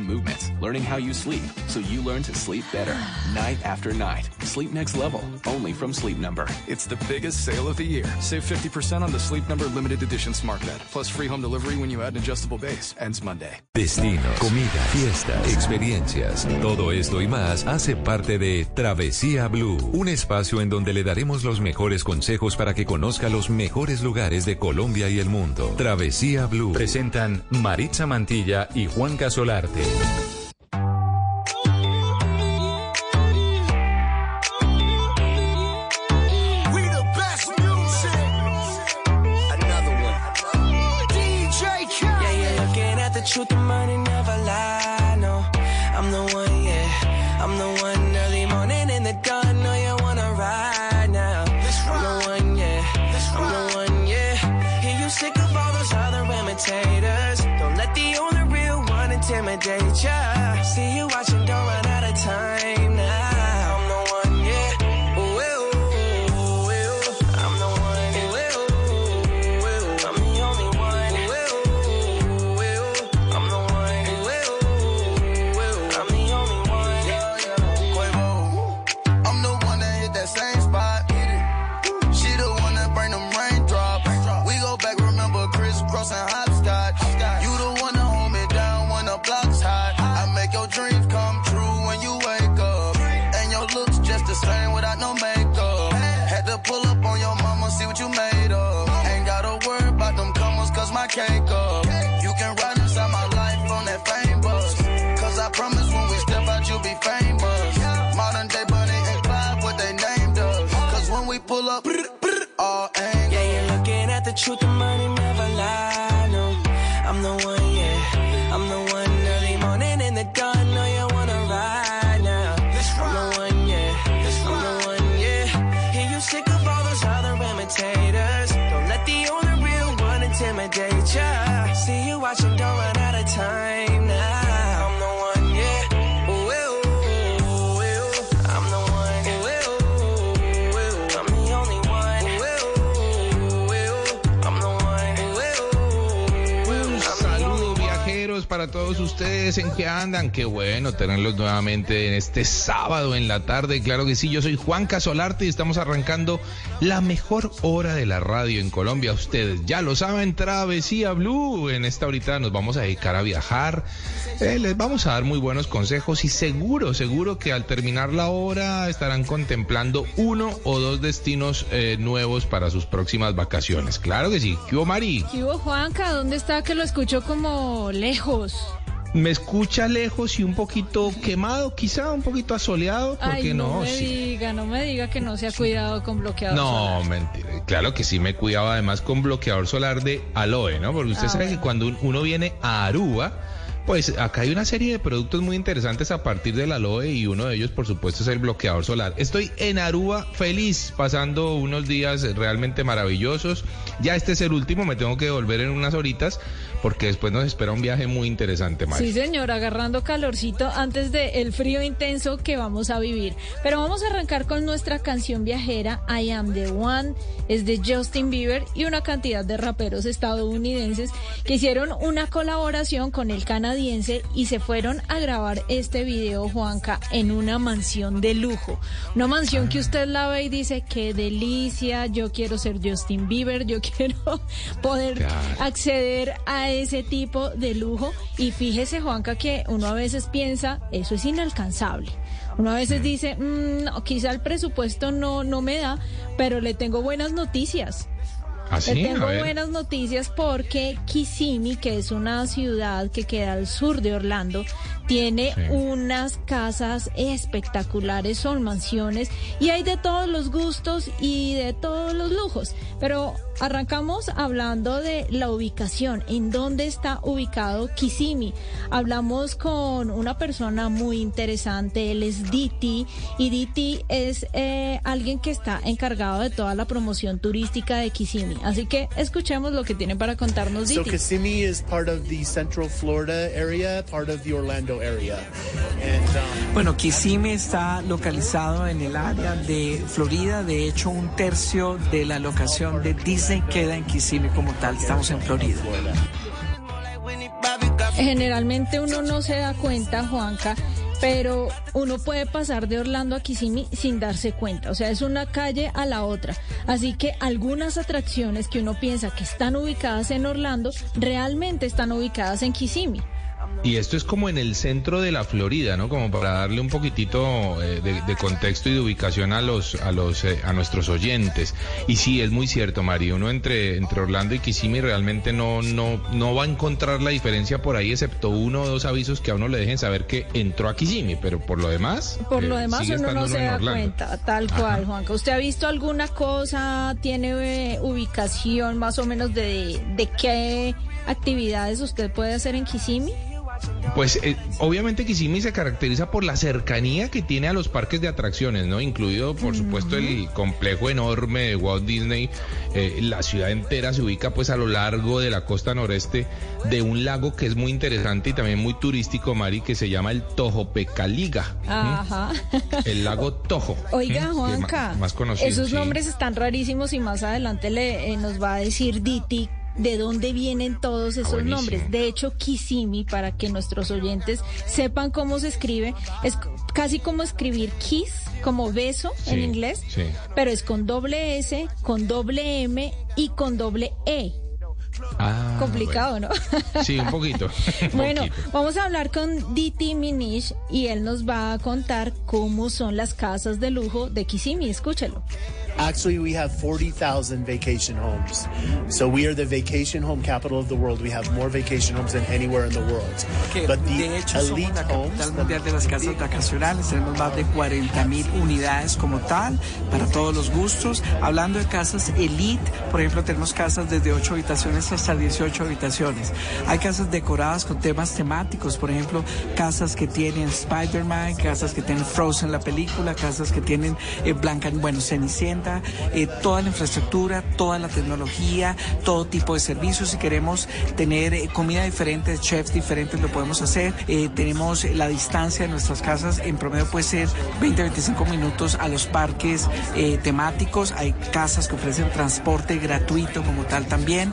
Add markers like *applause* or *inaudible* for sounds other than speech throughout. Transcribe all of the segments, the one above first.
and movement, learning how you sleep so you learn to sleep better *sighs* night after night. Sleep next level, only from Sleep Number. It's the biggest sale of the year. Save 50% on the Sleep Number limited edition smart bed, plus free home delivery when you add an adjustable base. Ends Monday. Destinos, comida, fiestas, experiencias. Todo esto y más hace parte de Travesía Blue, un espacio en donde le daremos los mejores consejos para que conozca los mejores lugares de Colombia y el mundo. Travesía Blue. Presentan Maritza Mantilla y Juan Casolarte. Ustedes en que andan. Qué bueno tenerlos nuevamente en este sábado en la tarde. Claro que sí, yo soy Juan Casolarte y estamos arrancando la mejor hora de la radio en Colombia. Ustedes ya lo saben, Travesía Blue. En esta horita nos vamos a dedicar a viajar. Eh, les vamos a dar muy buenos consejos y seguro, seguro que al terminar la hora estarán contemplando uno o dos destinos eh, nuevos para sus próximas vacaciones. Claro que sí. ¿Qué hubo, Mari? ¿Qué hubo, Juanca? ¿Dónde está que lo escucho como lejos? Me escucha lejos y un poquito quemado, quizá un poquito asoleado, ¿por Ay, qué no, no? me Sí. diga, no me diga que no se ha cuidado con bloqueador No, solar. mentira. Claro que sí me cuidaba además con bloqueador solar de aloe, ¿no? Porque usted Ah, sabe bueno. que cuando un- uno viene a Aruba, pues acá hay una serie de productos muy interesantes a partir del aloe y uno de ellos, por supuesto, es el bloqueador solar. Estoy en Aruba feliz, pasando unos días realmente maravillosos. Ya este es el último, me tengo que devolver en unas horitas porque después nos espera un viaje muy interesante, Mari. Sí, señor, agarrando calorcito antes del frío intenso que vamos a vivir. Pero vamos a arrancar con nuestra canción viajera, I Am the One, es de Justin Bieber y una cantidad de raperos estadounidenses que hicieron una colaboración con el canadiense y se fueron a grabar este video, Juanca, en una mansión de lujo. Una mansión que usted la ve y dice, qué delicia, yo quiero ser Justin Bieber, yo *laughs* quiero poder Claro. acceder a ese tipo de lujo. Y fíjese, Juanca, que uno a veces piensa, eso es inalcanzable. Uno a veces dice, "Mm, no, quizá el presupuesto no, no me da, pero le tengo buenas noticias. ¿Así? Le A tengo buenas noticias porque Kissimmee, que es una ciudad que queda al sur de Orlando, tiene Sí. unas casas espectaculares, son mansiones y hay de todos los gustos y de todos los lujos. Pero arrancamos hablando de la ubicación, en dónde está ubicado Kissimmee. Hablamos con una persona muy interesante, él es DT y DT es eh, alguien que está encargado de toda la promoción turística de Kissimmee. Así que escuchemos lo que tiene para contarnos So DT. Kissimmee is part of the Central Florida area, part of the Orlando Bueno, Kissimmee está localizado en el área de Florida. De hecho, un tercio de la locación de Disney queda en Kissimmee como tal. Estamos en Florida. Generalmente uno no se da cuenta, Juanca, pero uno puede pasar de Orlando a Kissimmee sin darse cuenta. O sea, es una calle a la otra. Así que algunas atracciones que uno piensa que están ubicadas en Orlando realmente están ubicadas en Kissimmee. Y esto es como en el centro de la Florida, ¿no? Como para darle un poquitito eh, de, de contexto y de ubicación a los a los eh, a nuestros oyentes. Y sí, es muy cierto, Mario. Uno entre entre Orlando y Kissimmee realmente no no no va a encontrar la diferencia por ahí, excepto uno o dos avisos que a uno le dejen saber que entró a Kissimmee, pero por lo demás. Por eh, lo demás sigue uno no se da Orlando. cuenta, tal cual, Juanca. ¿Usted ha visto alguna cosa? ¿Tiene eh, ubicación más o menos de, de qué actividades usted puede hacer en Kissimmee? Pues eh, obviamente Kissimmee se caracteriza por la cercanía que tiene a los parques de atracciones, ¿no? Incluido, por supuesto, el complejo enorme de Walt Disney. Eh, la ciudad entera se ubica pues a lo largo de la costa noreste de un lago que es muy interesante y también muy turístico, Mari, que se llama el Tojopecaliga. Ajá. El lago Tojo. Oiga, Juanca, Más conocido. esos sí. nombres están rarísimos y más adelante le, eh, nos va a decir Diti de dónde vienen todos esos buenísimo. nombres. De hecho, Kissimmee, para que nuestros oyentes sepan cómo se escribe, es casi como escribir kiss, como beso en inglés, sí. pero es con doble S, con doble M y con doble E. Ah, Complicado, bueno. ¿no? Sí, un poquito. *laughs* un Bueno, poquito. vamos a hablar con Diti Minish y él nos va a contar cómo son las casas de lujo de Kissimmee. Escúchelo. Actually, we have 40,000 vacation homes. So we are the vacation home capital of the world. We have more vacation homes than anywhere in the world. que But the de hecho somos elite la homes, capital mundial de las casas vacacionales, tenemos más de 40 mil unidades como tal, para todos los gustos. Hablando de casas elite, por ejemplo, tenemos casas desde 8 habitaciones hasta 18 habitaciones. Hay casas decoradas con temas temáticos, por ejemplo, casas que tienen Spider-Man, casas que tienen Frozen la película, casas que tienen eh, Blanca, bueno, Cenicienta, eh, toda la infraestructura, toda la tecnología, todo tipo de servicios. Si queremos tener eh, comida diferente, chefs diferentes, lo podemos hacer. Eh, tenemos la distancia de nuestras casas, en promedio puede ser 20-25 minutos a los parques temáticos. Hay casas que ofrecen transporte gratuito como tal también.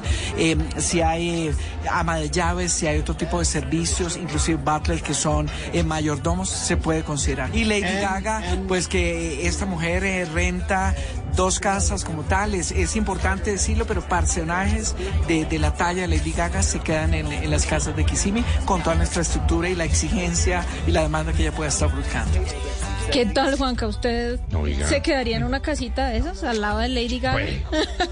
Si hay ama de llaves, si hay otro tipo de servicios, inclusive butler que son mayordomos, se puede considerar. Y Lady Gaga, pues que esta mujer renta dos casas como tal, es, importante decirlo, pero personajes de, de la talla de Lady Gaga se quedan en, en las casas de Kissimmee con toda nuestra estructura y la exigencia y la demanda que ella pueda estar buscando. ¿Qué tal, Juanca? ¿Usted Oiga. se quedaría en una casita de esas al lado de Lady Gaga?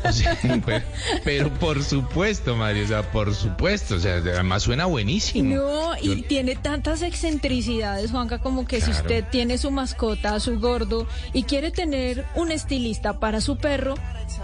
O sea, *laughs* pues, pero por supuesto, Mario, o sea, por supuesto, o sea, además suena buenísimo. No, y Yo- tiene tantas excentricidades, Juanca, como que si usted tiene su mascota, su gordo, y quiere tener un estilista para su perro,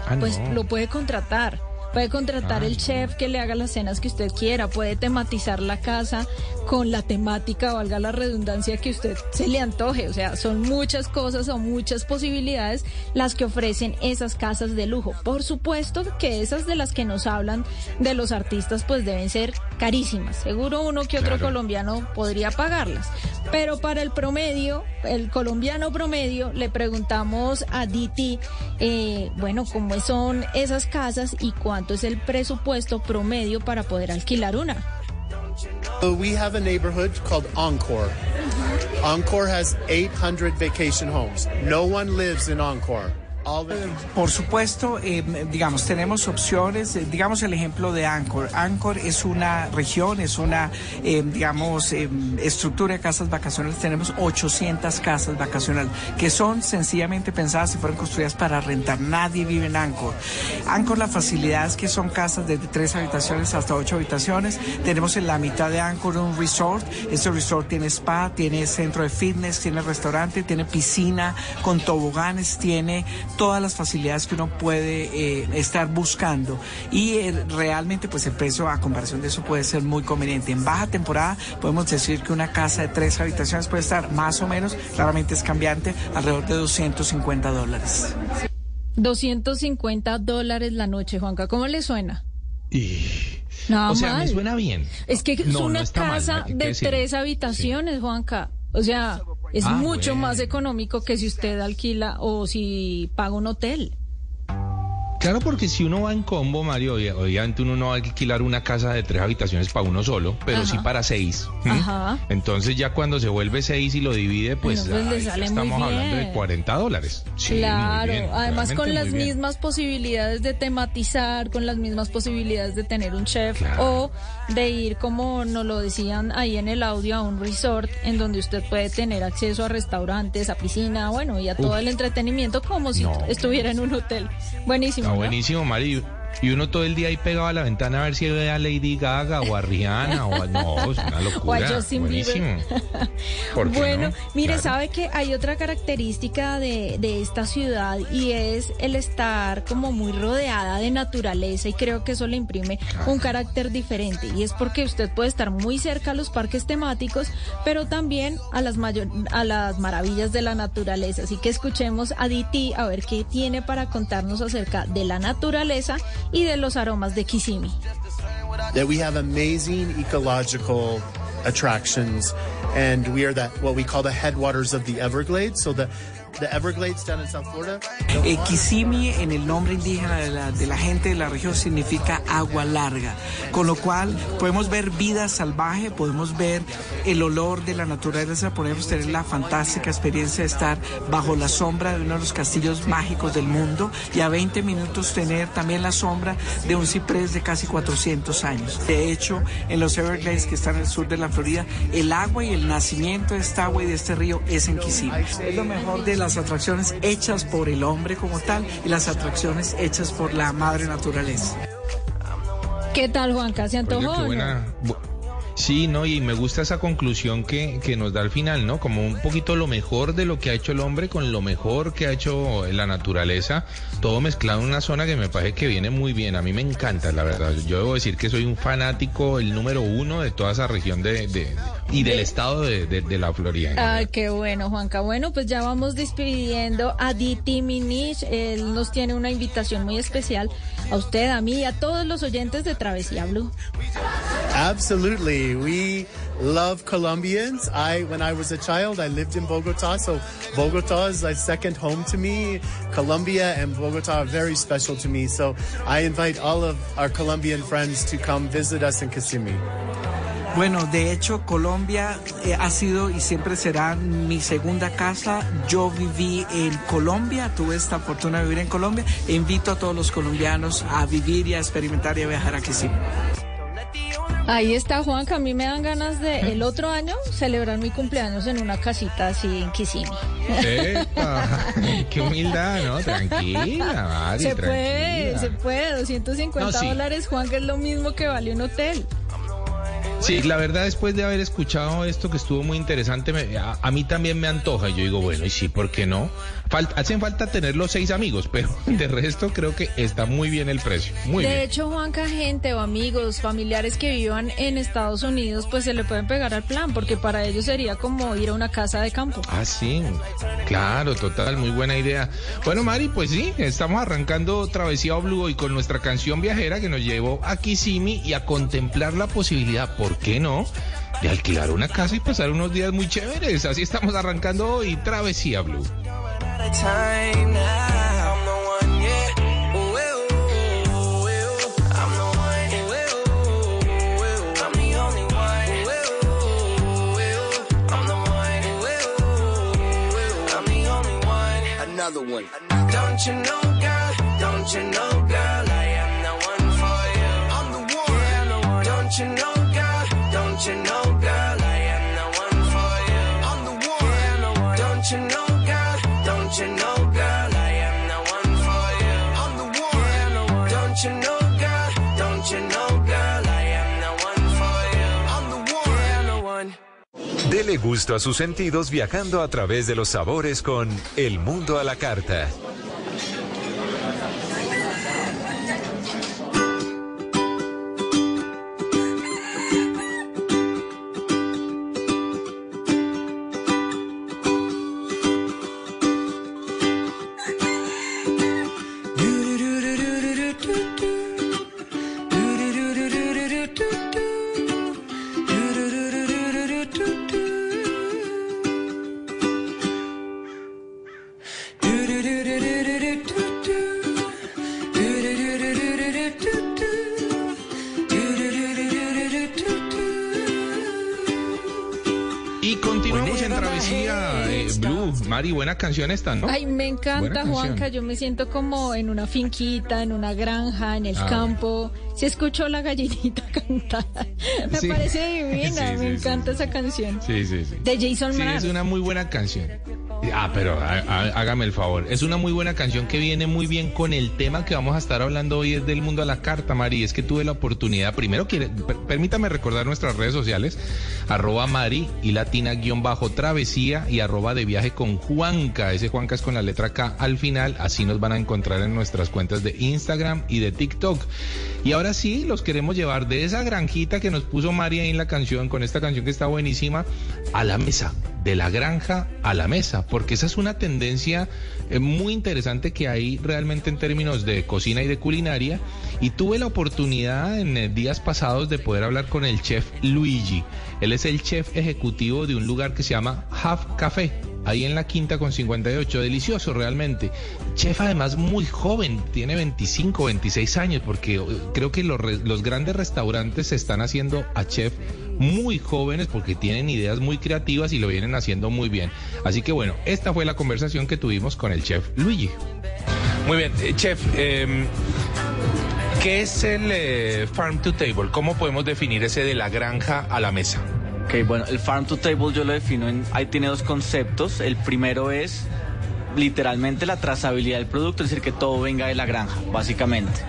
Ah, pues no. lo puede contratar. Puede contratar Ah, el chef que le haga las cenas que usted quiera, puede tematizar la casa con la temática, valga la redundancia, que usted se le antoje. O sea, son muchas cosas o muchas posibilidades las que ofrecen esas casas de lujo. Por supuesto que esas de las que nos hablan de los artistas, pues deben ser carísimas. Seguro uno que otro Claro. colombiano podría pagarlas. Pero para el promedio, el colombiano promedio, le preguntamos a Diti, eh, bueno, cómo son esas casas y cuánto es el presupuesto promedio para poder alquilar una. We have a neighborhood called Encore. Encore has 800 vacation homes. No one lives in Encore. The- Por supuesto, eh, digamos, tenemos opciones, eh, digamos el ejemplo de Anchor. Anchor es una región, es una, eh, digamos, eh, estructura de casas vacacionales. Tenemos 800 casas vacacionales que son sencillamente pensadas y fueron construidas para rentar. Nadie vive en Anchor. Anchor, la facilidad es que son casas desde tres habitaciones hasta ocho habitaciones. Tenemos en la mitad de Anchor un resort. Este resort tiene spa, tiene centro de fitness, tiene restaurante, tiene piscina con toboganes, tiene todas las facilidades que uno puede eh, estar buscando y eh, realmente pues el precio a comparación de eso puede ser muy conveniente. En baja temporada podemos decir que una casa de tres habitaciones puede estar más o menos, claramente es cambiante, alrededor de 250 dólares. 250 dólares la noche, Juanca. ¿Cómo le suena? Y- Nada o sea, mal. me suena bien. Es que es No, una casa de tres habitaciones, Juanca. O sea, es Ah, mucho bueno. más económico que si usted alquila o si paga un hotel. Claro, porque si uno va en combo, Mario, obvia- obviamente uno no va a alquilar una casa de tres habitaciones para uno solo, pero sí para seis. Ajá. Entonces ya cuando se vuelve seis y lo divide, pues, Bueno, pues ahí estamos hablando de bien. 40 dólares. Sí, claro, bien, además con las mismas posibilidades de tematizar, con las mismas posibilidades de tener un chef Claro. o de ir, como nos lo decían ahí en el audio, a un resort en donde usted puede tener acceso a restaurantes, a piscina, bueno, y a todo el entretenimiento como si No. estuviera en un hotel. Buenísimo. Buenísimo, Mario. Y uno todo el día ahí pegado a la ventana a ver si ve a Lady Gaga o a Rihanna o a... No, es una locura. *laughs* O a Justin. Buenísimo. *laughs* ¿Por qué Bueno, no? mire, Claro. sabe que hay otra característica de, de esta ciudad y es el estar como muy rodeada de naturaleza y creo que eso le imprime un carácter diferente y es porque usted puede estar muy cerca a los parques temáticos, pero también a las mayor, a las maravillas de la naturaleza. Así que escuchemos a DT a ver qué tiene para contarnos acerca de la naturaleza y de los aromas de Kissimmee. that we have amazing ecological attractions and we are the what we call the headwaters of the Everglades so the the Everglades down in South Florida Eh, Kissimmee, en el nombre indígena de la, de la gente de la región, significa agua larga, con lo cual podemos ver vida salvaje, podemos ver el olor de la naturaleza, podemos tener la fantástica experiencia de estar bajo la sombra de uno de los castillos mágicos del mundo y a 20 minutos tener también la sombra de un ciprés de casi 400 años. De hecho, en los Everglades que están en el sur de la Florida, el agua y el nacimiento de esta agua y de este río es en Kissimmee. Es lo mejor de las atracciones hechas por el hombre como tal y las atracciones hechas por la madre naturaleza. ¿Qué tal, Juanca? ¿Se Oye, antojó? qué o no? buena. bu- Sí, no, y me gusta esa conclusión que, que nos da al final, ¿no? Como un poquito lo mejor de lo que ha hecho el hombre con lo mejor que ha hecho la naturaleza, todo mezclado en una zona que me parece que viene muy bien. A mí me encanta, la verdad. Yo debo decir que soy un fanático, el número uno de toda esa región de, de- y del estado de, de- la Florida. Ay, qué bueno, Juanca. Bueno, pues ya vamos despidiendo a Diti Minich. Él nos tiene una invitación muy especial a usted, a mí y a todos los oyentes de Travesía Blue. Absolutely. We love Colombians. I when I was a child, I lived in Bogota, so Bogota is like second home to me. Colombia and Bogota are very special to me. So I invite all of our Colombian friends to come visit us in Kissimmee. Bueno, de hecho, Colombia eh, ha sido y siempre será mi segunda casa. Yo viví en Colombia, tuve esta fortuna de vivir en Colombia invito a todos los colombianos a vivir y a experimentar y a viajar a Kissimmee. Ahí está, Juanca. A mí me dan ganas de el otro año celebrar mi cumpleaños en una casita así en Kissimmee. *laughs* Qué humildad, ¿no? Tranquila, Mari, se puede, tranquila. se puede. 250 No, sí. dólares, Juanca, es lo mismo que vale un hotel. Sí, la verdad, después de haber escuchado esto que estuvo muy interesante, me- a, a mí también me antoja. Y yo digo, bueno, y sí, ¿por qué no? Falta, hacen falta tener los seis amigos, pero *laughs* de resto creo que está muy bien el precio. Muy de bien. hecho, Juanca, gente o amigos, familiares que vivan en Estados Unidos, pues se le pueden pegar al plan, porque para ellos sería como ir a una casa de campo. Ah, sí, claro, total, muy buena idea. Bueno, Mari, pues sí, estamos arrancando Travesía Blue hoy con nuestra canción viajera que nos llevó a Kissimmee y a contemplar la posibilidad, ¿por qué no?, de alquilar una casa y pasar unos días muy chéveres. Así estamos arrancando hoy Travesía Blue. Time now. I'm the one, yeah. Ooh, ooh, ooh, ooh. I'm the one. Ooh, ooh, ooh, ooh. I'm the only one. Ooh, ooh, ooh. I'm the one. Ooh, ooh, ooh. I'm the only one. Another one. Don't you know, girl? Don't you know, girl? Dele gusto a sus sentidos viajando a través de los sabores con El Mundo a la Carta. Mari, buena canción esta, ¿no? Ay, me encanta. Juanca. Yo me siento como en una finquita, en una granja, en el Ah. campo. Si escucho la gallinita *laughs* cantar, me Sí. parece divina. *laughs* Sí, me sí. encanta esa canción. Sí, sí, sí. De Jason Mraz. es una muy buena canción. Ah, pero há- há- hágame el favor. Es una muy buena canción que viene muy bien con el tema que vamos a estar hablando hoy, es del mundo a la carta, Mari. Es que tuve la oportunidad, primero, permítame recordar nuestras redes sociales, arroba Mari y latina guion bajo travesía y arroba de viaje con Juanca. Ese Juanca es con la letra K al final, así nos van a encontrar en nuestras cuentas de Instagram y de TikTok. Y ahora sí, los queremos llevar de esa granjita que nos puso Mari ahí en la canción, con esta canción que está buenísima, a la mesa de la granja a la mesa, porque esa es una tendencia eh, muy interesante que hay realmente en términos de cocina y de culinaria. Y tuve la oportunidad en eh, días pasados de poder hablar con el chef Luigi. Él es el chef ejecutivo de un lugar que se llama Half Café. Ahí en la quinta con 58, delicioso realmente. Chef además muy joven, tiene 25, 26 años, porque eh, creo que los, grandes restaurantes se están haciendo a chef muy jóvenes porque tienen ideas muy creativas y lo vienen haciendo muy bien. Así que bueno, esta fue la conversación que tuvimos con el chef Luigi. Muy bien, eh, chef, eh, ¿qué es el eh, farm to table? ¿Cómo podemos definir ese de la granja a la mesa? Ok, bueno, el farm to table yo lo defino en, ahí tiene dos conceptos. El primero es literalmente la trazabilidad del producto, es decir, que todo venga de la granja, básicamente.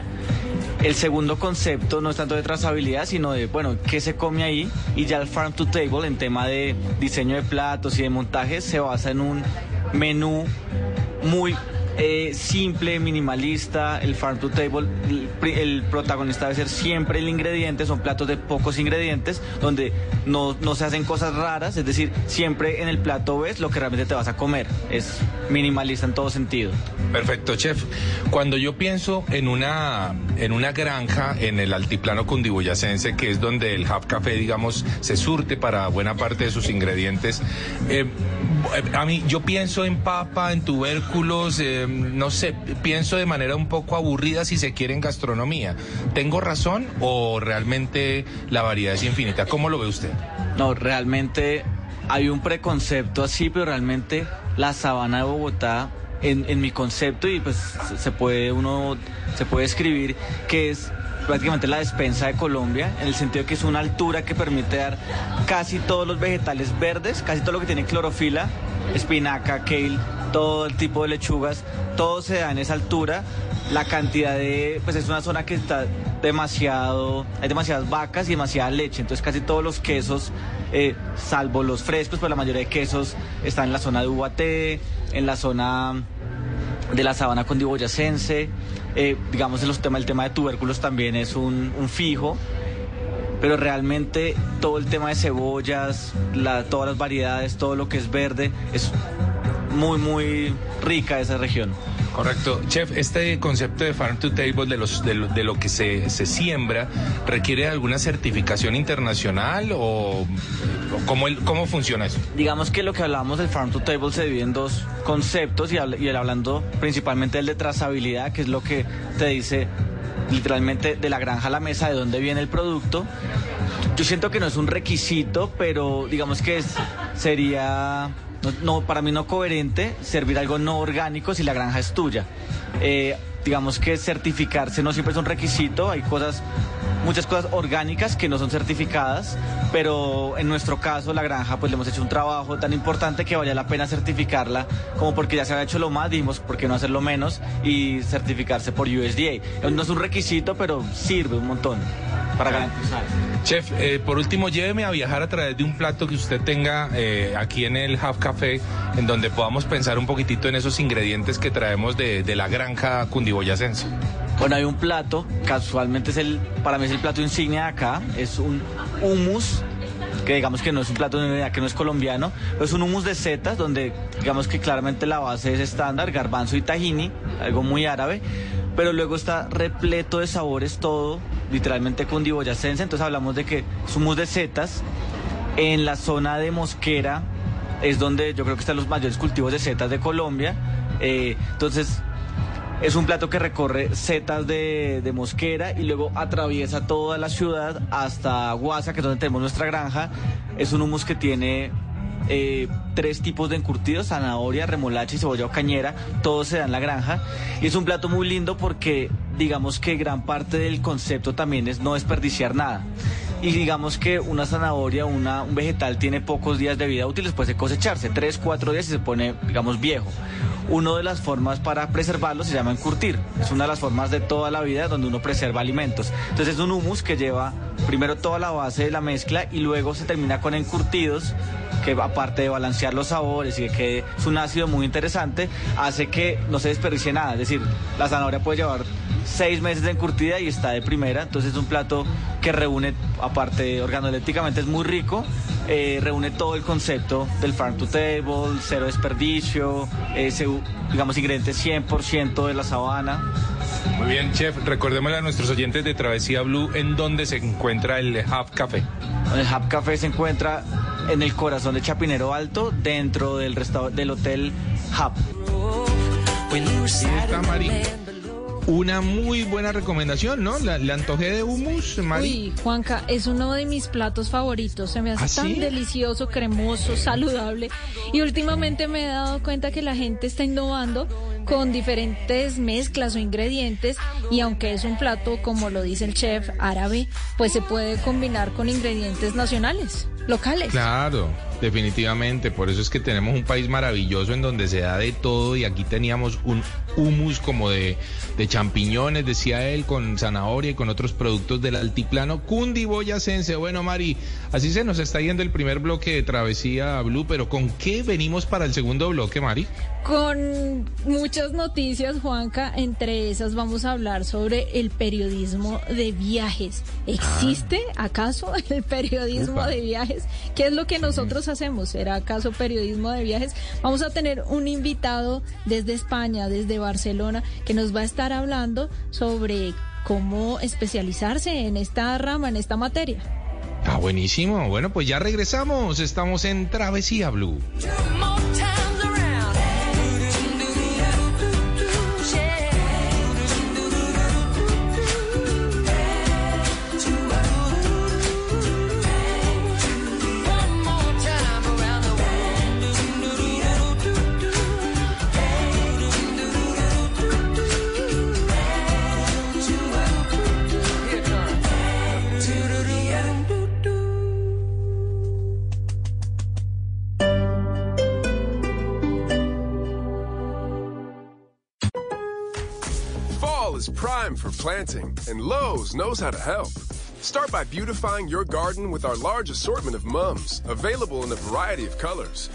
El segundo concepto no es tanto de trazabilidad, sino de, bueno, qué se come ahí. Y ya el farm to table en tema de diseño de platos y de montajes se basa en un menú muy eh, simple, minimalista. El farm to table, el, el protagonista debe ser siempre el ingrediente, son platos de pocos ingredientes, donde no, no se hacen cosas raras, es decir, siempre en el plato ves lo que realmente te vas a comer. Es minimalista en todo sentido. Perfecto, chef. Cuando yo pienso en una, en una granja en el altiplano cundiboyacense, que es donde el Hub Café, digamos, se surte para buena parte de sus ingredientes, eh, a mí yo pienso en papa, en tubérculos, eh, no sé, pienso de manera un poco aburrida si se quiere en gastronomía. ¿Tengo razón o realmente la variedad es infinita? ¿Cómo lo ve usted? No, realmente hay un preconcepto así, pero realmente la sabana de Bogotá, en, en mi concepto, y pues se- se puede uno, se puede escribir que es prácticamente la despensa de Colombia, en el sentido que es una altura que permite dar casi todos los vegetales verdes, casi todo lo que tiene clorofila, espinaca, kale, todo el tipo de lechugas, todo se da en esa altura. La cantidad de, pues es una zona que está demasiado, hay demasiadas vacas y demasiada leche, entonces casi todos los quesos, eh, salvo los frescos, pues la mayoría de quesos están en la zona de Ubaté, en la zona de la sabana condiboyacense, eh, digamos en los temas, el tema de tubérculos también es un, fijo, pero realmente todo el tema de cebollas, la- todas las variedades, todo lo que es verde, es muy, muy rica esa región. Correcto. Chef, este concepto de farm to table, de, los, de, lo, de lo que se, se siembra, ¿requiere alguna certificación internacional o, o cómo, el- cómo funciona eso? Digamos que lo que hablábamos del farm to table se divide en dos conceptos y el hablando principalmente del de trazabilidad, que es lo que te dice literalmente de la granja a la mesa, de dónde viene el producto. Yo siento que no es un requisito, pero digamos que es, sería, no, no, para mí no coherente servir algo no orgánico si la granja es tuya. Eh, digamos que certificarse no siempre es un requisito, hay cosas muchas cosas orgánicas que no son certificadas, pero en nuestro caso la granja pues le hemos hecho un trabajo tan importante que valía la pena certificarla, como porque ya se había hecho lo más, dijimos por qué no hacerlo menos y certificarse por USDA. No es un requisito, pero sirve un montón para garantizar. Chef, eh, por último, lléveme a viajar a través de un plato que usted tenga eh, aquí en el Half Café, en donde podamos pensar un poquitito en esos ingredientes que traemos de, de la granja cundiboyacense. Bueno, hay un plato, casualmente es el, para mí es el plato insignia de acá, es un hummus, que digamos que no es un plato que no es colombiano, es un hummus de setas, donde digamos que claramente la base es estándar, garbanzo y tahini, algo muy árabe, pero luego está repleto de sabores todo, literalmente cundiboyacense, entonces hablamos de que hummus de setas, en la zona de Mosquera es donde yo creo que están los mayores cultivos de setas de Colombia, eh, entonces es un plato que recorre setas de, de Mosquera y luego atraviesa toda la ciudad hasta Guasa, que es donde tenemos nuestra granja. Es un humus que tiene eh, tres tipos de encurtidos, zanahoria, remolacha y cebolla o cañera, todo se da en la granja. Y es un plato muy lindo porque digamos que gran parte del concepto también es no desperdiciar nada. Y digamos que una zanahoria, una, un vegetal tiene pocos días de vida útil después de cosecharse, tres, cuatro días y se pone, digamos, viejo. Una de las formas para preservarlo se llama encurtir. Es una de las formas de toda la vida donde uno preserva alimentos. Entonces es un humus que lleva primero toda la base de la mezcla y luego se termina con encurtidos que aparte de balancear los sabores y que es un ácido muy interesante, hace que no se desperdicie nada. Es decir, la zanahoria puede llevar seis meses de encurtida y está de primera. Entonces es un plato que reúne, aparte organolépticamente es muy rico, eh, reúne todo el concepto del farm to table, cero desperdicio, ese, digamos ingredientes 100% de la sabana. Muy bien, chef, recordémosle a nuestros oyentes de Travesía Blue en dónde se encuentra el Hub Café. El Hub Café se encuentra en el corazón de Chapinero Alto, dentro del, del Hotel Hub. Está Mari. Una muy buena recomendación, ¿no? La, la antojé de hummus, Mari. Uy, Juanca, es uno de mis platos favoritos. Se me hace ¿Ah, tan sí? delicioso, cremoso, saludable. Y últimamente me he dado cuenta que la gente está innovando con diferentes mezclas o ingredientes y aunque es un plato, como lo dice el chef árabe, pues se puede combinar con ingredientes nacionales, locales. Claro, definitivamente. Por eso es que tenemos un país maravilloso en donde se da de todo y aquí teníamos un hummus como de, de champiñones, decía él, con zanahoria y con otros productos del altiplano cundiboyacense. Bueno, Mari, así se nos está yendo el primer bloque de Travesía Blue, pero ¿con qué venimos para el segundo bloque, Mari? Con muchas noticias, Juanca, entre esas vamos a hablar sobre el periodismo de viajes. ¿Existe acaso el periodismo Upa. de viajes? ¿Qué es lo que nosotros hacemos? ¿Será acaso periodismo de viajes? Vamos a tener un invitado desde España, desde Barcelona, que nos va a estar hablando sobre cómo especializarse en esta rama, en esta materia. Ah, buenísimo. Bueno, pues ya regresamos. Estamos en Travesía Blue. Planting, and Lowe's knows how to help. Start by beautifying your garden with our large assortment of mums, available in a variety of colors.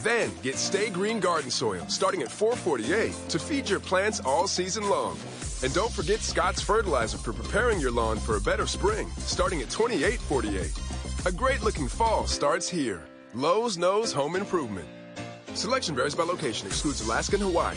Then get Stay Green Garden Soil, starting at $4.48 to feed your plants all season long. And don't forget Scott's Fertilizer for preparing your lawn for a better spring, starting at $28.48. A great looking fall starts here. Lowe's knows home improvement. Selection varies by location, excludes Alaska and Hawaii.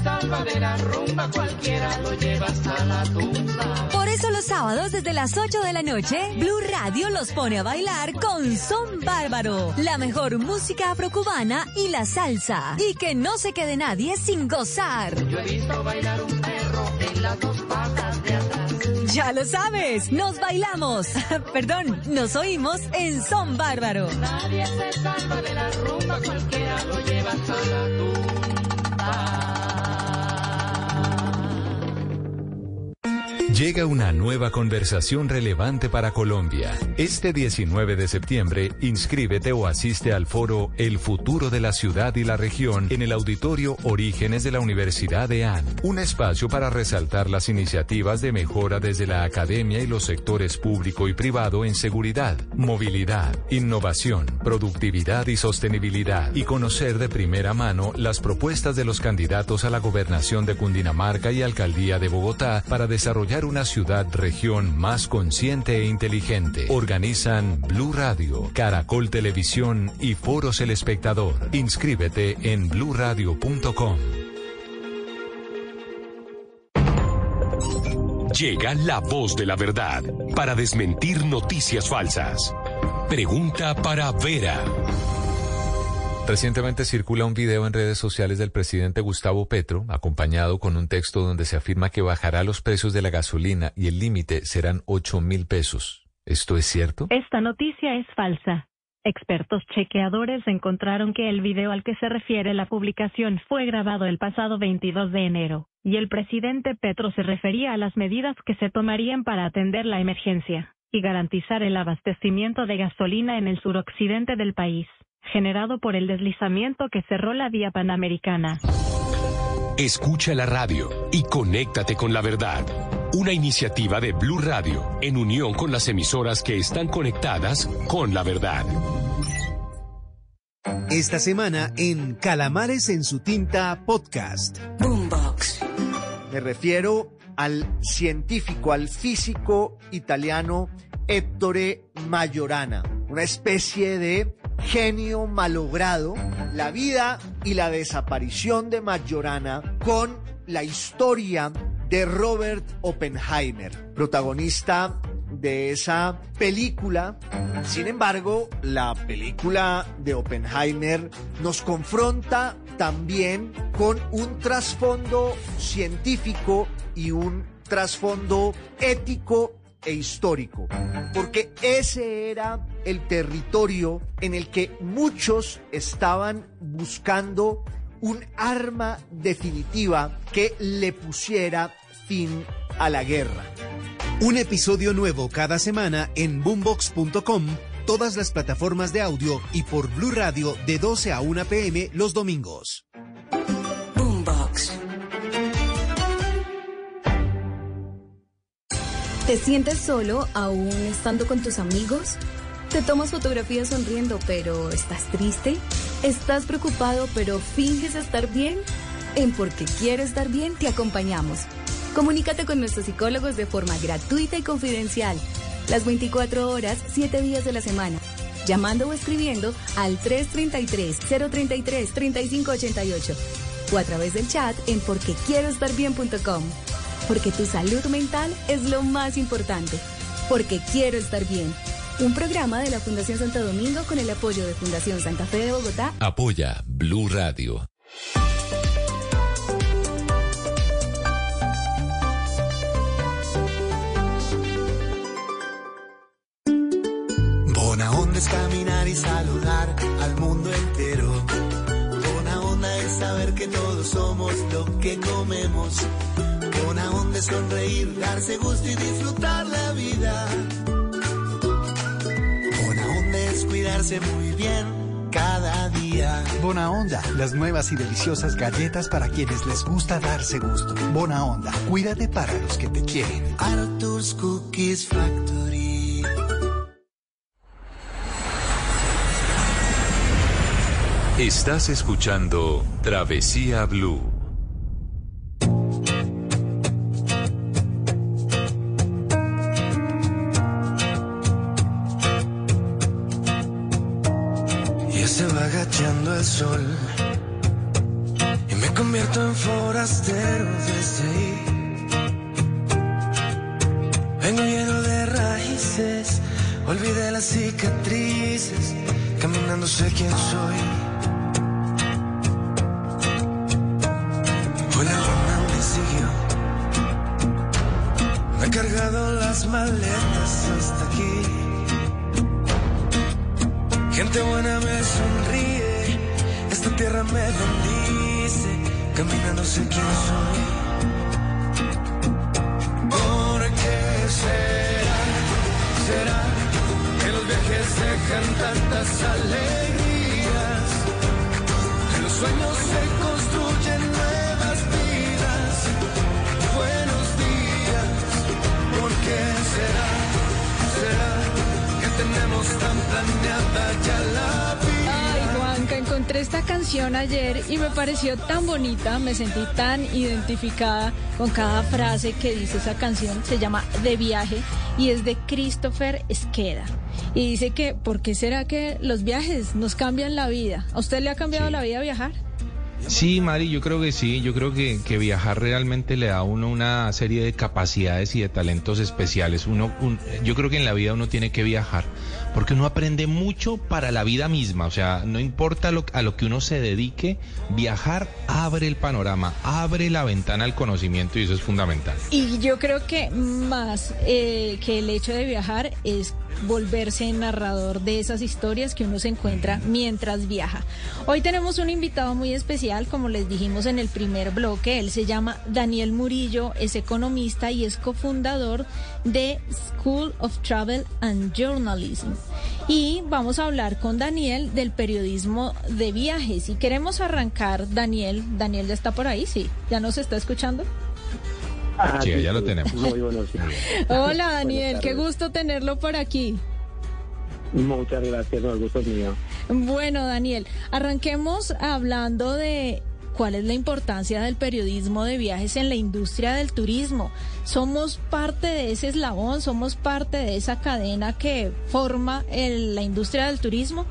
De la rumba, cualquiera lo lleva hasta la tumba. Por eso los sábados desde las 8 de la noche, Blue Radio los pone a bailar con Son Bárbaro, la mejor música afrocubana y la salsa. Y que no se quede nadie sin gozar. Yo he visto bailar un perro en las dos patas de atrás. Ya lo sabes, nos bailamos, *laughs* perdón, nos oímos en Son Bárbaro. Nadie se salva de la rumba, cualquiera lo lleva hasta la tumba. Llega una nueva conversación relevante para Colombia. Este 19 de septiembre, inscríbete o asiste al foro El futuro de la ciudad y la región en el auditorio Orígenes de la Universidad de AN. Un espacio para resaltar las iniciativas de mejora desde la academia y los sectores público y privado en seguridad, movilidad, innovación, productividad y sostenibilidad. Y conocer de primera mano las propuestas de los candidatos a la gobernación de Cundinamarca y alcaldía de Bogotá para desarrollar una ciudad-región más consciente e inteligente. Organizan Blue Radio, Caracol Televisión y Foros El Espectador. Inscríbete en bluradio.com. Llega la voz de la verdad para desmentir noticias falsas. Pregunta para Vera. Recientemente circula un video en redes sociales del presidente Gustavo Petro, acompañado con un texto donde se afirma que bajará los precios de la gasolina y el límite serán 8 mil pesos. ¿Esto es cierto? Esta noticia es falsa. Expertos chequeadores encontraron que el video al que se refiere la publicación fue grabado el pasado 22 de enero, y el presidente Petro se refería a las medidas que se tomarían para atender la emergencia y garantizar el abastecimiento de gasolina en el suroccidente del país generado por el deslizamiento que cerró la vía panamericana. Escucha la radio y conéctate con la verdad. Una iniciativa de Blue Radio en unión con las emisoras que están conectadas con la verdad. Esta semana en Calamares en su tinta podcast. Boombox. Me refiero al científico, al físico italiano Ettore Majorana, una especie de genio malogrado, la vida y la desaparición de Majorana con la historia de Robert Oppenheimer, protagonista de esa película. Sin embargo, la película de Oppenheimer nos confronta también con un trasfondo científico y un trasfondo ético e histórico, porque ese era el territorio en el que muchos estaban buscando un arma definitiva que le pusiera fin a la guerra. Un episodio nuevo cada semana en boombox.com, todas las plataformas de audio y por Blue Radio de 12 a 1 pm los domingos. ¿Te sientes solo aún estando con tus amigos? ¿Te tomas fotografías sonriendo pero estás triste? ¿Estás preocupado pero finges estar bien? En Porque Quiero Estar Bien te acompañamos. Comunícate con nuestros psicólogos de forma gratuita y confidencial. Las 24 horas, 7 días de la semana. Llamando o escribiendo al 333-033-3588 o a través del chat en porquequieroestarbien.com. Porque tu salud mental es lo más importante. Porque quiero estar bien. Un programa de la Fundación Santo Domingo con el apoyo de Fundación Santa Fe de Bogotá. Apoya Blue Radio. Bona onda es caminar y saludar al mundo entero. Bona onda es saber que todos somos lo que comemos. Bona onda es sonreír, darse gusto y disfrutar la vida. Es cuidarse muy bien cada día. Bona Onda, las nuevas y deliciosas galletas para quienes les gusta darse gusto. Bona Onda, cuídate para los que te quieren. Arthur's Cookies Factory. Estás escuchando Travesía Blue. Canción ayer y me pareció tan bonita, me sentí tan identificada con cada frase que dice esa canción. Se llama De viaje y es de Christopher Esqueda. Y dice que, ¿por qué será que los viajes nos cambian la vida? ¿A usted le ha cambiado la vida viajar? Sí, Mari, yo creo que sí. Yo creo que, que viajar realmente le da a uno una serie de capacidades y de talentos especiales. Uno, un- yo creo que en la vida uno tiene que viajar porque uno aprende mucho para la vida misma. O sea, no importa lo, a lo que uno se dedique, viajar abre el panorama, abre la ventana al conocimiento y eso es fundamental. Y yo creo que más eh, que el hecho de viajar es volverse narrador de esas historias que uno se encuentra mientras viaja. Hoy tenemos un invitado muy especial, como les dijimos en el primer bloque, él se llama Daniel Murillo, es economista y es cofundador de School of Travel and Journalism. Y vamos a hablar con Daniel del periodismo de viajes. Y queremos arrancar, Daniel, Daniel ya está por ahí, sí, ya nos está escuchando. Sí, ya lo tenemos. Muy buenos *laughs* días. Hola Daniel, qué gusto tenerlo por aquí. Muchas gracias, no, el gusto es mío. Bueno Daniel, arranquemos hablando de cuál es la importancia del periodismo de viajes en la industria del turismo. Somos parte de ese eslabón, somos parte de esa cadena que forma el- la industria del turismo.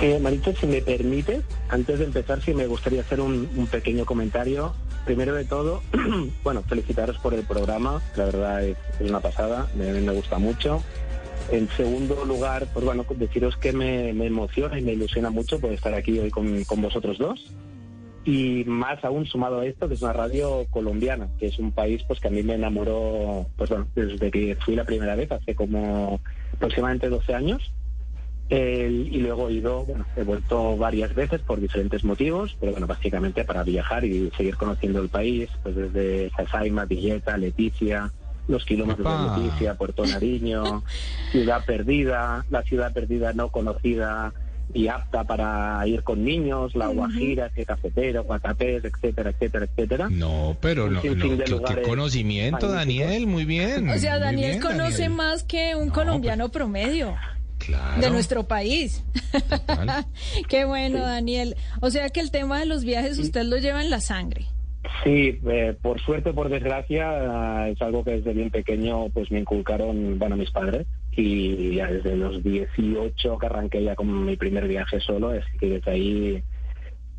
Sí, Marita, si me permite, antes de empezar, sí me gustaría hacer un, pequeño comentario. Primero de todo, *clears throat* bueno, felicitaros por el programa, la verdad es, es una pasada, me, me gusta mucho. En segundo lugar, pues bueno, deciros que me, me emociona y me ilusiona mucho por estar aquí hoy con, con vosotros dos. Y más aún sumado a esto, que es una radio colombiana, que es un país pues que a mí me enamoró, pues bueno, desde que fui la primera vez, hace como aproximadamente 12 años. Y luego he ido, bueno, he vuelto varias veces por diferentes motivos, pero bueno, básicamente para viajar y seguir conociendo el país, pues desde Sasaima, Villeta, Leticia, los kilómetros Epa. de Leticia, Puerto Nariño, *laughs* Ciudad Perdida, la ciudad perdida no conocida y apta para ir con niños, La Guajira, Eje Cafetero, Guatapés, etcétera, etcétera, etcétera. No, pero no, no, qué- qué, conocimiento, magníficos. Daniel, muy bien. *laughs* O sea, Daniel bien, conoce Daniel. más que un colombiano promedio Claro. de nuestro país. *laughs* Qué bueno, Daniel. O sea que el tema de los viajes usted lo lleva en la sangre. Sí, eh, por suerte por desgracia, eh, es algo que desde bien pequeño pues me inculcaron, bueno, mis padres. Y ya desde los 18 que arranqué ya con mi primer viaje solo, así que desde ahí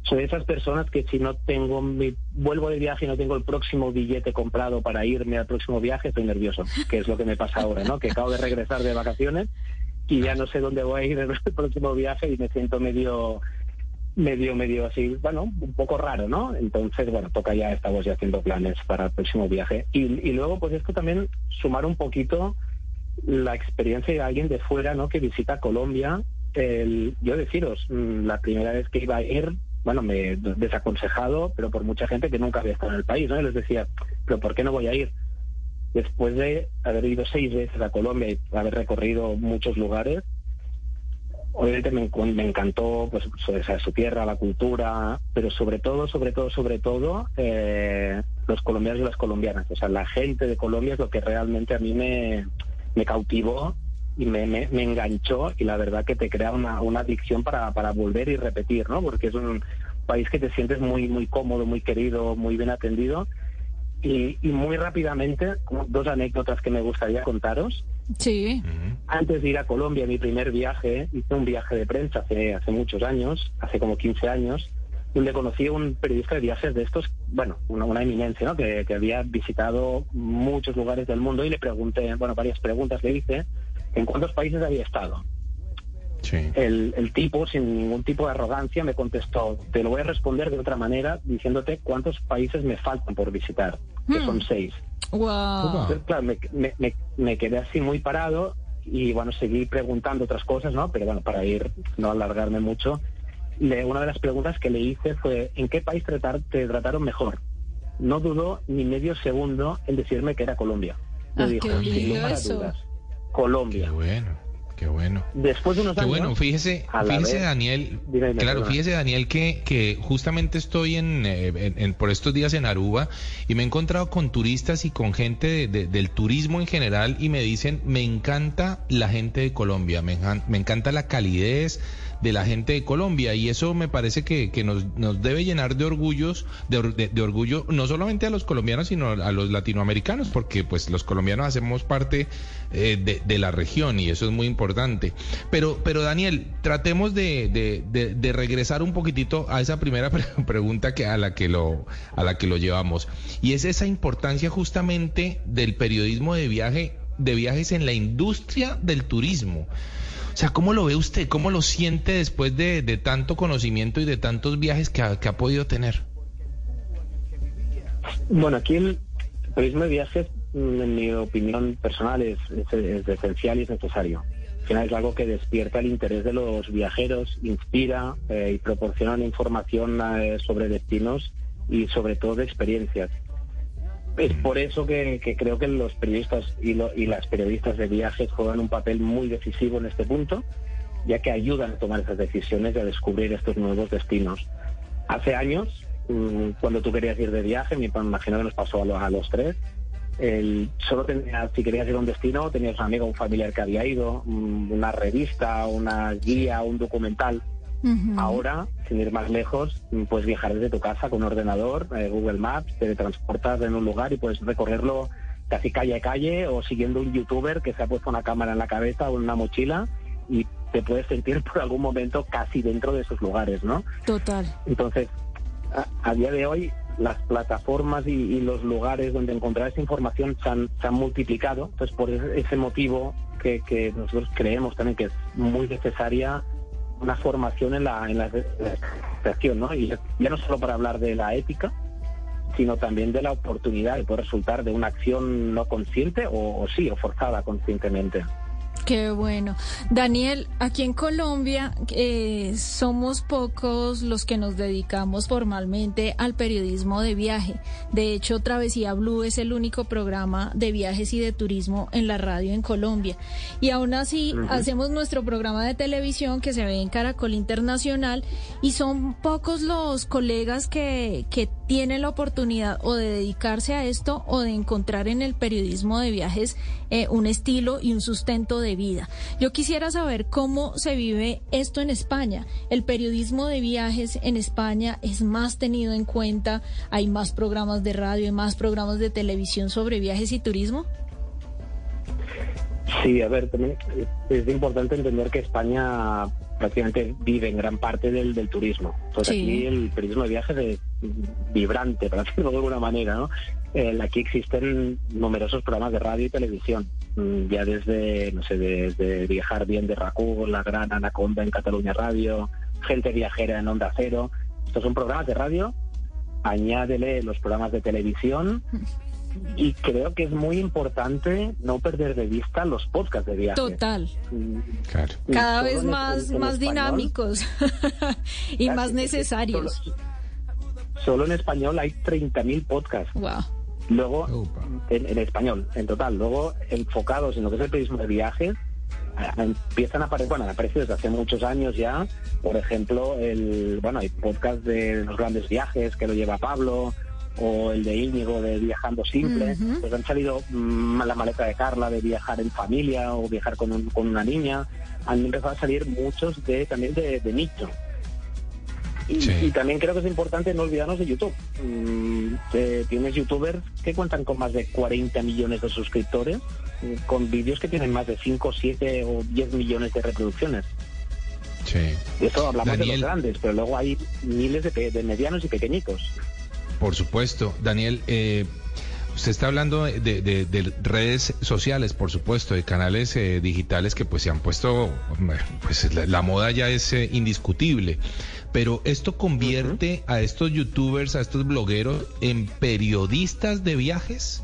soy de esas personas que si no tengo mi vuelvo de viaje y no tengo el próximo billete comprado para irme al próximo viaje, estoy nervioso, que es lo que me pasa ahora, ¿no? Que acabo de regresar de vacaciones y ya no sé dónde voy a ir en el próximo viaje y me siento medio medio, medio así, bueno, un poco raro, ¿no? Entonces, bueno, toca ya, estamos ya haciendo planes para el próximo viaje. Y, luego, pues esto también sumar un poquito la experiencia de alguien de fuera, ¿no? Que visita Colombia. Yo deciros, mm, la primera vez que iba a ir, bueno, me desaconsejado, pero por mucha gente que nunca había estado en el país, ¿no? Y les decía, pero ¿por qué no voy a ir? Después de haber ido seis veces a Colombia y haber recorrido muchos lugares, obviamente me, encantó pues su, tierra, la cultura, pero sobre todo, sobre todo, sobre todo eh, los colombianos y las colombianas. O sea, la gente de Colombia es lo que realmente a mí me, cautivó y me, enganchó y la verdad que te crea una, adicción para, para volver y repetir, ¿no? Porque es un país que te sientes muy, muy cómodo, muy querido, muy bien atendido. Y, y muy rápidamente, dos anécdotas que me gustaría contaros. Sí. Antes de ir a Colombia, mi primer viaje, hice un viaje de prensa hace, hace muchos años, hace como 15 años, donde conocí a un periodista de viajes de estos, bueno, una, una eminencia, ¿no? Que, que había visitado muchos lugares del mundo y le pregunté, bueno, varias preguntas le hice, ¿en cuántos países había estado? El, el tipo, sin ningún tipo de arrogancia, me contestó, te lo voy a responder de otra manera, diciéndote cuántos países me faltan por visitar, que Hmm. son seis. Wow. Entonces, claro, me, me- me- me quedé así muy parado y bueno, seguí preguntando otras cosas, ¿no? Pero bueno, para ir, no alargarme mucho, le- una de las preguntas que le hice fue, ¿en qué país tratar- te trataron mejor? No dudó ni medio segundo en decirme que era Colombia. Me Ah, dijo, qué sin lugar a eso. dudas, Colombia. bueno. Qué bueno. Después de unos Qué años. bueno, fíjese, fíjese vez- Daniel, claro, perdona. fíjese Daniel que, que justamente estoy en, eh, en- en- por estos días en Aruba y me he encontrado con turistas y con gente de- de- del turismo en general y me dicen, me encanta la gente de Colombia, me, me encanta la calidez de la gente de Colombia y eso me parece que, que nos, nos debe llenar de orgullos, de, de- orgullo no solamente a los colombianos sino a los latinoamericanos porque pues los colombianos hacemos parte eh, de, de la región y eso es muy importante. Pero, pero Daniel, tratemos de regresar un poquitito a esa primera pre- *laughs* pregunta que a la que lo a la que lo llevamos y es esa importancia justamente del periodismo de viaje de viajes en la industria del turismo. Sea, ¿cómo lo ve usted? ¿Cómo lo siente después de, de tanto conocimiento y de tantos viajes que ha, que ha podido tener? Bueno, aquí el turismo de viajes, mm, en mi opinión personal, es, es- es esencial y es necesario. Al final es algo que despierta el interés de los viajeros, inspira eh, y proporciona información eh, sobre destinos y sobre todo de experiencias. Es por eso que, creo que los periodistas y, las periodistas de viajes juegan un papel muy decisivo en este punto, ya que ayudan a tomar esas decisiones y a descubrir estos nuevos destinos. Hace años, mm, cuando tú querías ir de viaje, me imagino que nos pasó a, lo- a los tres, el, solo tenías, si querías ir a un destino, tenías un amigo, un familiar que había ido, mm, una revista, una guía, un documental. Ahora, sin ir más lejos, puedes viajar desde tu casa con un ordenador, eh, Google Maps, te transportas en un lugar y puedes recorrerlo casi calle a calle o siguiendo un youtuber que se ha puesto una cámara en la cabeza o en una mochila y te puedes sentir *laughs* por algún momento casi dentro de esos lugares, ¿no? Total. Entonces, a, a día de hoy, las plataformas y, y los lugares donde encontrar esa información se han, se han multiplicado. Entonces, por ese, ese motivo que, que nosotros creemos también que es muy necesaria una formación en la, en la, ¿no? Y ya no solo para hablar de la ética, sino también de la oportunidad que puede resultar de una acción no consciente o, o sí, o forzada conscientemente. Qué bueno. Daniel, aquí en Colombia eh, somos pocos los que nos dedicamos formalmente al periodismo de viaje. De hecho, Travesía Blue es el único programa de viajes y de turismo en la radio en Colombia. Y aún así hacemos nuestro programa de televisión que se ve en Caracol Internacional y son pocos los colegas que, que tienen la oportunidad o de dedicarse a esto o de encontrar en el periodismo de viajes eh, un estilo y un sustento de vida. Yo quisiera saber cómo se vive esto en España. El periodismo de viajes en España es más tenido en cuenta, hay más programas de radio y más programas de televisión sobre viajes y turismo. Sí, a ver, también es importante entender que España prácticamente vive en gran parte del, del turismo. Entonces Sí. aquí el periodismo de viajes es vibrante, para decirlo de alguna manera, ¿no? Eh, aquí existen numerosos programas de radio y televisión, mm, ya desde, no sé, desde Viajar Bien de RACU, La Gran Anaconda en Cataluña Radio, Gente Viajera en Onda Cero. Estos son programas de radio, añádele los programas de televisión *laughs* y creo que es muy importante no perder de vista los podcasts de viaje. Total. Claro. Cada vez más, en- en más dinámicos *laughs* y más necesarios. Solo en español hay 30.000 podcasts. Wow. Luego, en, en español, en total. Luego, enfocados en lo que es el periodismo de viajes, empiezan a aparecer, bueno, han aparecido desde hace muchos años ya. Por ejemplo, el, bueno, hay podcast de los grandes viajes que lo lleva Pablo, o el de Íñigo de Viajando Simple. Pues han salido mm, la maleta de Carla de viajar en familia o viajar con, un- con una niña. Han empezado a salir muchos de también de, de nicho. Y, y también creo que es importante no olvidarnos de YouTube. Mm, que tienes youtubers que cuentan con más de 40 millones de suscriptores, mm, con vídeos que tienen más de 5, 7 o 10 millones de reproducciones. Sí. Y esto hablamos de los grandes, pero luego hay miles de, pe- de medianos y pequeñitos. Por supuesto. Daniel, eh, usted está hablando de, de- de redes sociales, por supuesto, de canales eh, digitales que pues se han puesto, pues la, la moda ya es eh, indiscutible. Pero esto convierte a estos youtubers, a estos blogueros en periodistas de viajes.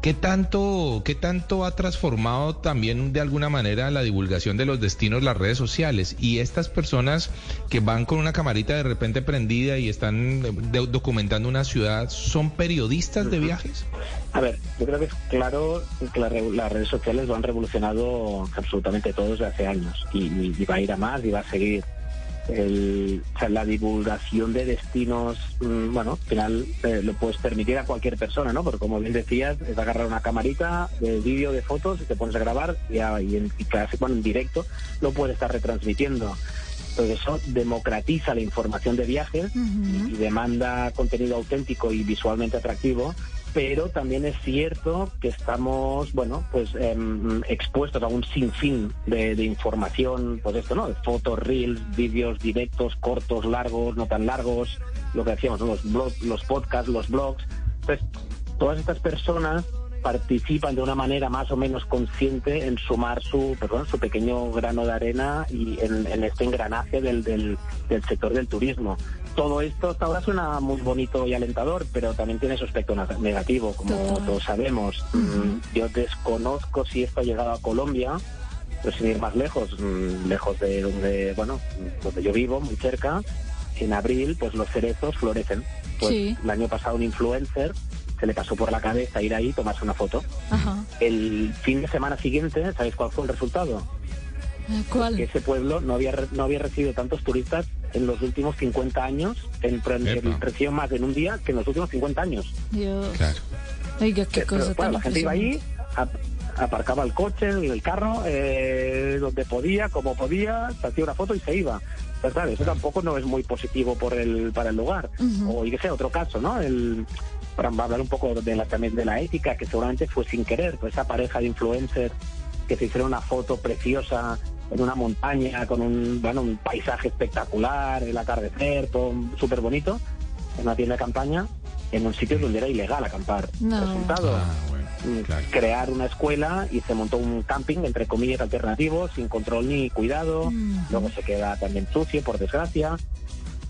¿Qué tanto, ¿Qué tanto ha transformado también de alguna manera la divulgación de los destinos las redes sociales? Y estas personas que van con una camarita de repente prendida y están de- documentando una ciudad, ¿son periodistas de viajes? A ver, yo creo que es claro que la las redes sociales lo han revolucionado absolutamente todo desde hace años y, y- y va a ir a más y va a seguir. El- o sea, la divulgación de destinos, mm, bueno, al final eh, lo puedes permitir a cualquier persona, ¿no? Porque como bien decías, es agarrar una camarita de vídeo, de fotos y te pones a grabar y, y en, y casi bueno, en directo lo puedes estar retransmitiendo. Entonces eso democratiza la información de viajes y demanda contenido auténtico y visualmente atractivo, pero también es cierto que estamos, bueno, pues em, expuestos a un sinfín de, de información, pues esto, ¿no? Fotos, reels, vídeos directos, cortos, largos, no tan largos, lo que decíamos, ¿no? los, blog- los podcasts, los blogs. Entonces, todas estas personas participan de una manera más o menos consciente en sumar su, perdón, su pequeño grano de arena y en, este engranaje del, del sector del turismo. Todo esto hasta ahora suena muy bonito y alentador, pero también tiene su aspecto negativo, como Total. todos sabemos. Mm, Yo desconozco si esto ha llegado a Colombia, pero sin ir más lejos, mm, lejos de donde, bueno, donde yo vivo, muy cerca, en abril, pues los cerezos florecen. Pues Sí. el año pasado un influencer se le pasó por la cabeza ir ahí y tomarse una foto. Ajá. El fin de semana siguiente, ¿sabéis cuál fue el resultado? ¿Cuál? Que ese pueblo no había, no había recibido tantos turistas en los últimos 50 años, Epa. recibió más en un día que en los últimos 50 años. Dios. Claro. Oiga, qué Pero, cosa tan la gente iba ahí, aparcaba el coche, el carro, eh, donde podía, como podía, se hacía una foto y se iba. Pero claro, eso tampoco no es muy positivo por el, para el lugar. Ujú. O y que sea otro caso, ¿no? El, para hablar un poco de la, también de la ética, que seguramente fue sin querer, pues esa pareja de influencers que se hicieron una foto preciosa en una montaña con un, bueno, un paisaje espectacular, el atardecer, todo súper bonito, en una tienda de campaña, en un sitio donde era ilegal acampar. No. Resultado, mm, crear una escuela y se montó un camping, entre comillas, alternativo, sin control ni cuidado, luego se queda también sucio, por desgracia.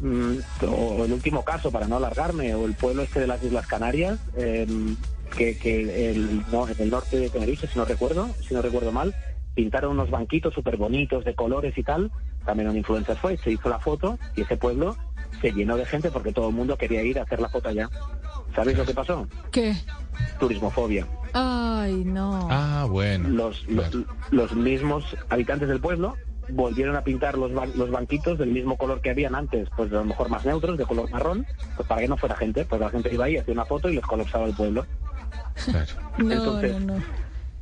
Mm, o el último caso, para no alargarme, o el pueblo este de las Islas Canarias, em, que, que el, no, en el norte de Tenerife, si no recuerdo, si no recuerdo mal, pintaron unos banquitos súper bonitos de colores y tal, también un influencer fue, se hizo la foto y ese pueblo se llenó de gente porque todo el mundo quería ir a hacer la foto allá. ¿Sabéis lo que pasó? ¿Qué? Turismofobia. Ay, no. Ah, bueno. Los, los, los mismos habitantes del pueblo volvieron a pintar los, ban- los banquitos del mismo color que habían antes, pues a lo mejor más neutros, de color marrón, pues para que no fuera gente, pues la gente iba ahí, hacía una foto y les colapsaba el pueblo. No, Entonces, no, no.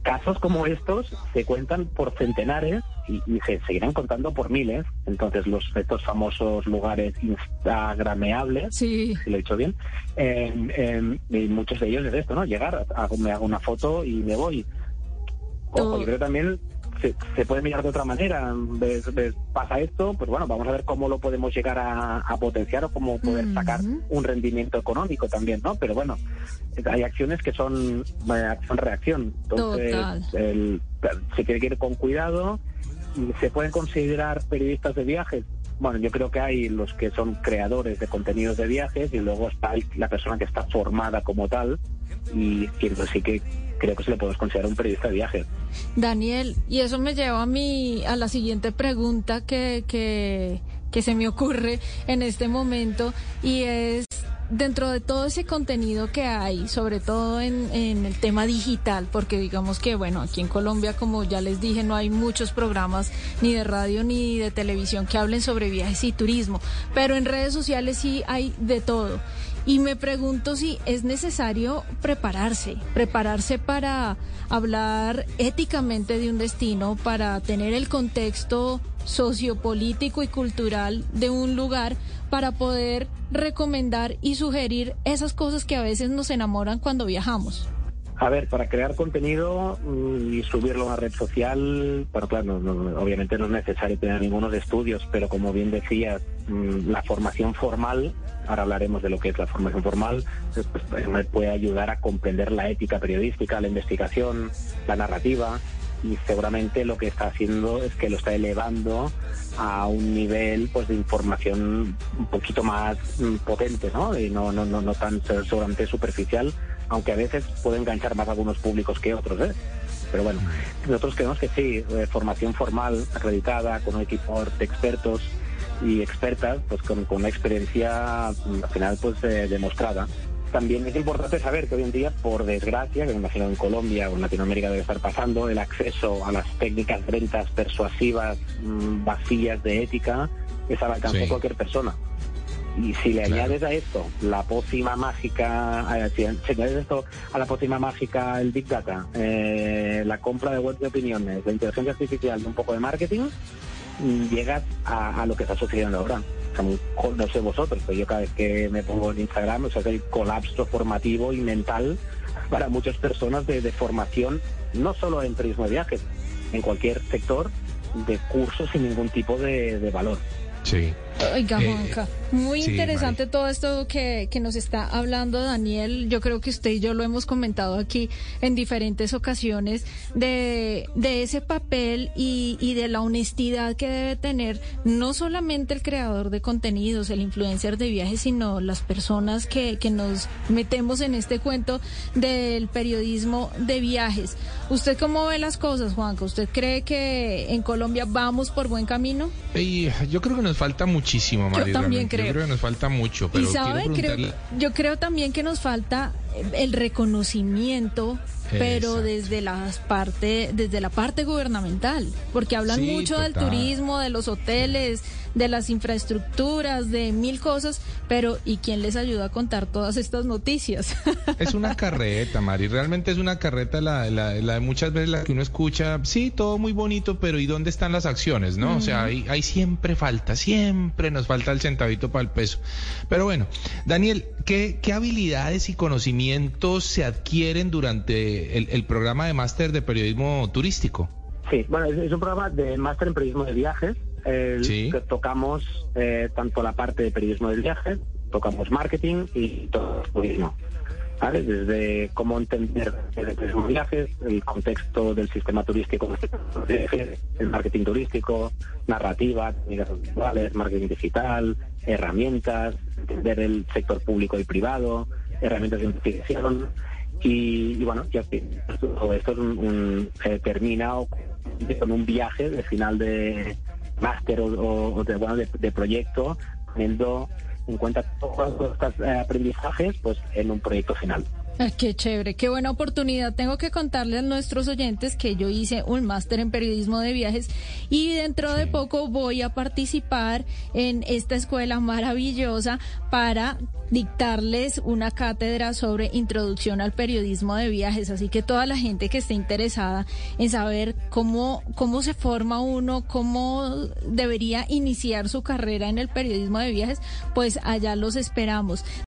Casos como estos se cuentan por centenares y, y se seguirán contando por miles. Entonces, los estos famosos lugares instagrameables, si lo he dicho bien, em, em, y muchos de ellos es esto, ¿no? Llegar, hago- me hago una foto y me voy. Ojo, yo creo también se, se puede mirar de otra manera. Ves- ves, pasa esto, pues bueno, vamos a ver cómo lo podemos llegar a, a potenciar o cómo poder sacar un rendimiento económico también, ¿no? Pero bueno, hay acciones que son eh, acción-reacción. Entonces, el- se tiene que ir con cuidado. ¿Se pueden considerar periodistas de viajes? Bueno, yo creo que hay los que son creadores de contenidos de viajes y luego está la persona que está formada como tal y que pues, sí que creo que se le podemos considerar un periodista de viajes. Daniel, y eso me lleva a mi, a la siguiente pregunta que, que, que se me ocurre en este momento y es dentro de todo ese contenido que hay, sobre todo en, el tema digital, porque digamos que, bueno, aquí en Colombia, como ya les dije, no hay muchos programas ni de radio ni de televisión que hablen sobre viajes y turismo, pero en redes sociales sí hay de todo. Y me pregunto si es necesario prepararse, prepararse para hablar éticamente de un destino, para tener el contexto sociopolítico y cultural de un lugar, para poder recomendar y sugerir esas cosas que a veces nos enamoran cuando viajamos. A ver, para crear contenido mm, y subirlo a una red social, pero claro, obviamente no es necesario tener ningunos estudios, pero como bien decías, mm, la formación formal, ahora hablaremos de lo que es la formación formal, pues, pues, me puede ayudar a comprender la ética periodística, la investigación, la narrativa, y seguramente lo que está haciendo es que lo está elevando a un nivel pues de información un poquito más mm, potente, ¿no? Y no, no, no, no tan seguramente superficial, aunque a veces puede enganchar más algunos públicos que otros. ¿eh? Pero bueno, nosotros creemos que sí, eh, formación formal, acreditada, con un equipo de expertos y expertas, pues con, con una experiencia mm, al final pues eh, demostrada. También es importante saber que hoy en día, por desgracia, que me imagino en Colombia o en Latinoamérica debe estar pasando, el acceso a las técnicas de ventas persuasivas, mm, vacías de ética, es al alcance de cualquier persona. Y si le añades a esto la pócima mágica, eh, si, si añades esto a la pócima mágica el Big Data, eh, la compra de web de opiniones, la inteligencia artificial y un poco de marketing, mm, llegas a, a lo que está sucediendo ahora. No sé vosotros, pero yo cada vez que me pongo en Instagram, o sea, el colapso formativo y mental para muchas personas de, formación, no solo en turismo de viajes, en cualquier sector de cursos sin ningún tipo de valor. Sí. Oiga, Eh, Juanca, muy sí, interesante todo esto que, que nos está hablando Daniel. Yo creo que usted y yo lo hemos comentado aquí en diferentes ocasiones de, de ese papel y, y de la honestidad que debe tener no solamente el creador de contenidos, el influencer de viajes, sino las personas que, que nos metemos en este cuento del periodismo de viajes. ¿Usted cómo ve las cosas, Juanca? ¿Usted cree que en Colombia vamos por buen camino? Y yo creo que nos falta muchísimo, Mari. también realmente. creo. Yo creo que nos falta mucho, pero y sabe, creo, yo creo también que nos falta el reconocimiento, pero desde las parte, desde la parte gubernamental, porque hablan Sí, mucho del turismo, de los hoteles, de las infraestructuras, de mil cosas, pero ¿y quién les ayuda a contar todas estas noticias? *laughs* Es una carreta, Mari. Realmente es una carreta la, la, la de muchas veces la que uno escucha. Sí, todo muy bonito, pero ¿y dónde están las acciones, no? O sea, ahí siempre falta, siempre nos falta el centavito para el peso. Pero bueno, Daniel, ¿qué, qué habilidades y conocimientos se adquieren durante el, el programa de máster de periodismo turístico? Sí, bueno, es, es un programa de máster en periodismo de viajes. Sí. que tocamos eh, tanto la parte de periodismo de viajes, tocamos marketing y todo turismo. ¿vale? Desde cómo entender de viajes, el contexto del sistema turístico, el marketing turístico, narrativa, técnicas marketing digital, herramientas, entender el sector público y privado, herramientas de investigación. Y, y bueno, ya todo esto es un, un, eh, termina o- con un viaje de final de máster o, de, bueno, de, proyecto, teniendo en cuenta todos estos eh, aprendizajes pues en un proyecto final. Ah, Qué chévere, qué buena oportunidad. Tengo que contarles a nuestros oyentes que yo hice un máster en periodismo de viajes y dentro de poco voy a participar en esta escuela maravillosa para dictarles una cátedra sobre introducción al periodismo de viajes. Así que toda la gente que esté interesada en saber cómo, cómo se forma uno, cómo debería iniciar su carrera en el periodismo de viajes, pues allá los esperamos.